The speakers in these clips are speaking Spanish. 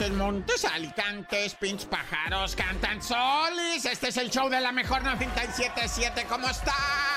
montes, montes, alicantes, pinch pájaros, cantan solis. Este es el show de la mejor 977. ¿Cómo está?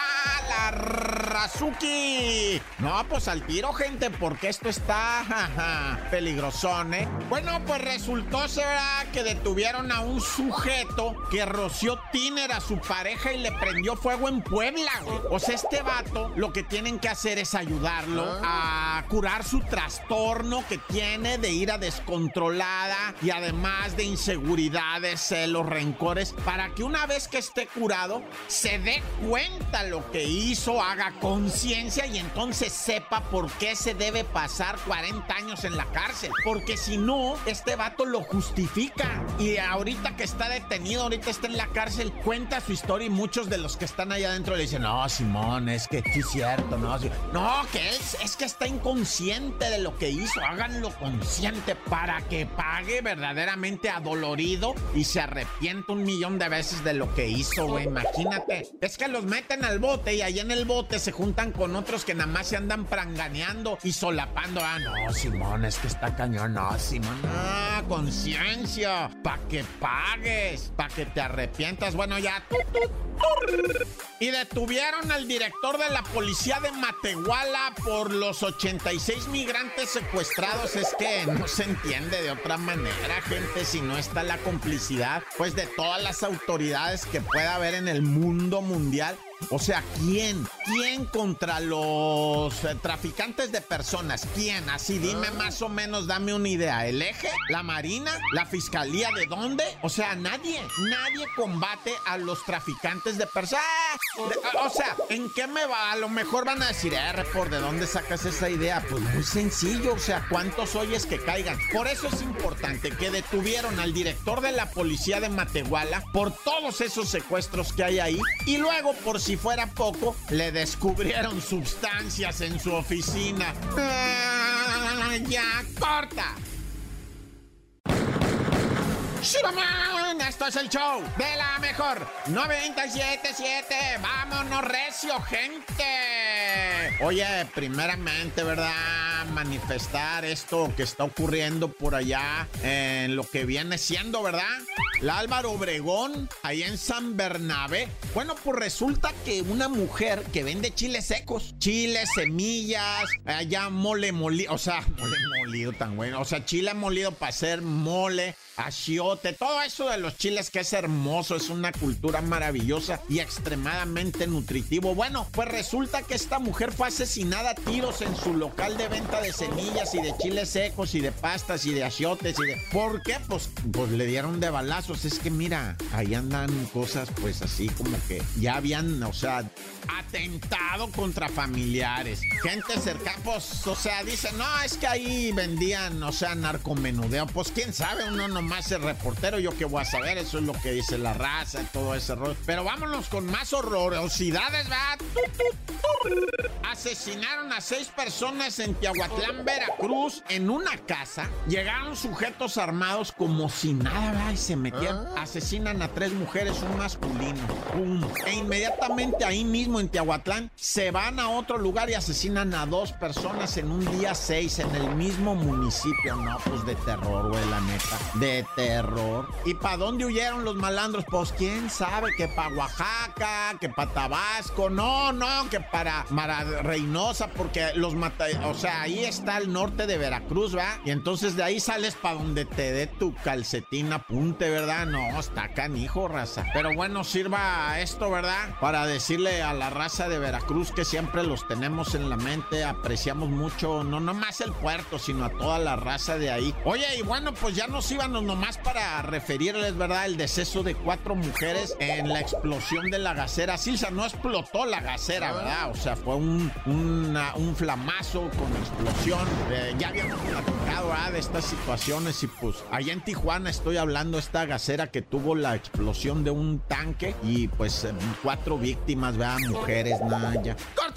La Razuki. No, pues al tiro, gente, porque esto está jaja, peligrosón, ¿eh? Bueno, pues resultó ser que detuvieron a un sujeto que roció tiner a su pareja y le prendió fuego en Puebla, güey. O sea, este vato lo que tienen que hacer es ayudarlo Ah. a curar su trastorno que tiene de ira descontrolada y además de inseguridades, celos, rencores, para que una vez que esté curado se dé cuenta lo que hizo, haga conciencia y entonces sepa por qué se debe pasar 40 años en la cárcel. Porque si no, este vato lo justifica. Y ahorita que está detenido, ahorita está en la cárcel, cuenta su historia y muchos de los que están allá adentro le dicen, no, Simón, es que sí es cierto, no, sí". no, que es, es que está inconsciente de lo que hizo, háganlo consciente para que pague verdaderamente adolorido y se arrepienta un millón de veces de lo que hizo, güey, imagínate. Es que los meten al bote y ahí en el bote se juntan con otros que nada más se andan pranganeando y solapando, ah, no, Simón, es que está cañón, no, Simón, ah, conciencia, pa' que pagues, pa' que te arrepientas, bueno, ya. Y detuvieron al director de la policía de Matehuala por los 86 migrantes secuestrados. Es que no se entiende de otra manera, gente, si no está la complicidad, pues de todas las autoridades que pueda haber en el mundo mundial. O sea, ¿quién? ¿Quién contra los eh, traficantes de personas? ¿Quién? Así dime más o menos, dame una idea. ¿El eje? ¿La marina? ¿La fiscalía de dónde? O sea, nadie, nadie combate a los traficantes de personas. ¡Ah! De- O sea, ¿en qué me va? A lo mejor van a decir, eh, ¿por de dónde sacas esa idea? Pues muy sencillo, o sea, ¿cuántos oyes que caigan? Por eso es importante que detuvieron al director de la policía de Matehuala por todos esos secuestros que hay ahí y luego, por si fuera poco, le descubrieron sustancias en su oficina. Ah, ya, corta. Esto es el show de la mejor 977. Vámonos, recio, gente. Oye, primeramente, ¿verdad? Manifestar esto que está ocurriendo por allá en lo que viene siendo, ¿verdad? La Álvaro Obregón, ahí en San Bernabé. Bueno, pues resulta que una mujer que vende chiles secos, chiles, semillas, allá mole molido, o sea, mole molido tan bueno, o sea, chile molido para hacer mole, achiote, todo eso de los chiles que es hermoso, es una cultura maravillosa y extremadamente nutritivo. Bueno, pues resulta que esta mujer fue asesinada a tiros en su local de venta de semillas y de chiles secos y de pastas y de achiotes y de... ¿Por qué? Pues, pues le dieron de balazos. Es que mira, ahí andan cosas pues así como que ya habían, o sea, atentado contra familiares. Gente cercana, pues, o sea, dicen, no, es que ahí vendían, o sea, narcomenudeo. Pues quién sabe, uno nomás es reportero, yo qué voy a saber, eso es lo que dice la raza todo ese rollo. Pero vámonos con más horrorosidades, ¿verdad? Asesinaron a seis personas en Tiahuatlán, Veracruz, en una casa. Llegaron sujetos armados como si nada, ¿verdad? Y se metían. Asesinan a tres mujeres, un masculino. ¡Pum! E inmediatamente ahí mismo en Tiahuatlán se van a otro lugar y asesinan a dos personas en un día seis en el mismo municipio. No, pues de terror, güey, la neta. De terror. ¿Y para dónde huyeron los malandros? Pues quién sabe, que para Oaxaca, que para Tabasco. No, no, que para Mara Reynosa, porque los mata. O sea, ahí está el norte de Veracruz, ¿verdad? Y entonces de ahí sales para donde te dé tu calcetín apunte, ¿verdad? No, está canijo, raza. Pero bueno, sirva esto, ¿verdad? Para decirle a la raza de Veracruz que siempre los tenemos en la mente, apreciamos mucho, no nomás el puerto, sino a toda la raza de ahí. Oye, y bueno, pues ya nos íbamos nomás para referirles, ¿verdad? El deceso de cuatro mujeres en la explosión de la gasera Silsa. No explotó la gasera, ¿verdad? O sea, fue un, un flamazo con explosión. Eh, ya habíamos platicado ¿verdad? de estas situaciones y pues allá en Tijuana estoy hablando esta gasera que tuvo la explosión de un tanque y pues eh, cuatro víctimas, ¿verdad? Mujeres, nada, ya. ¡Corta!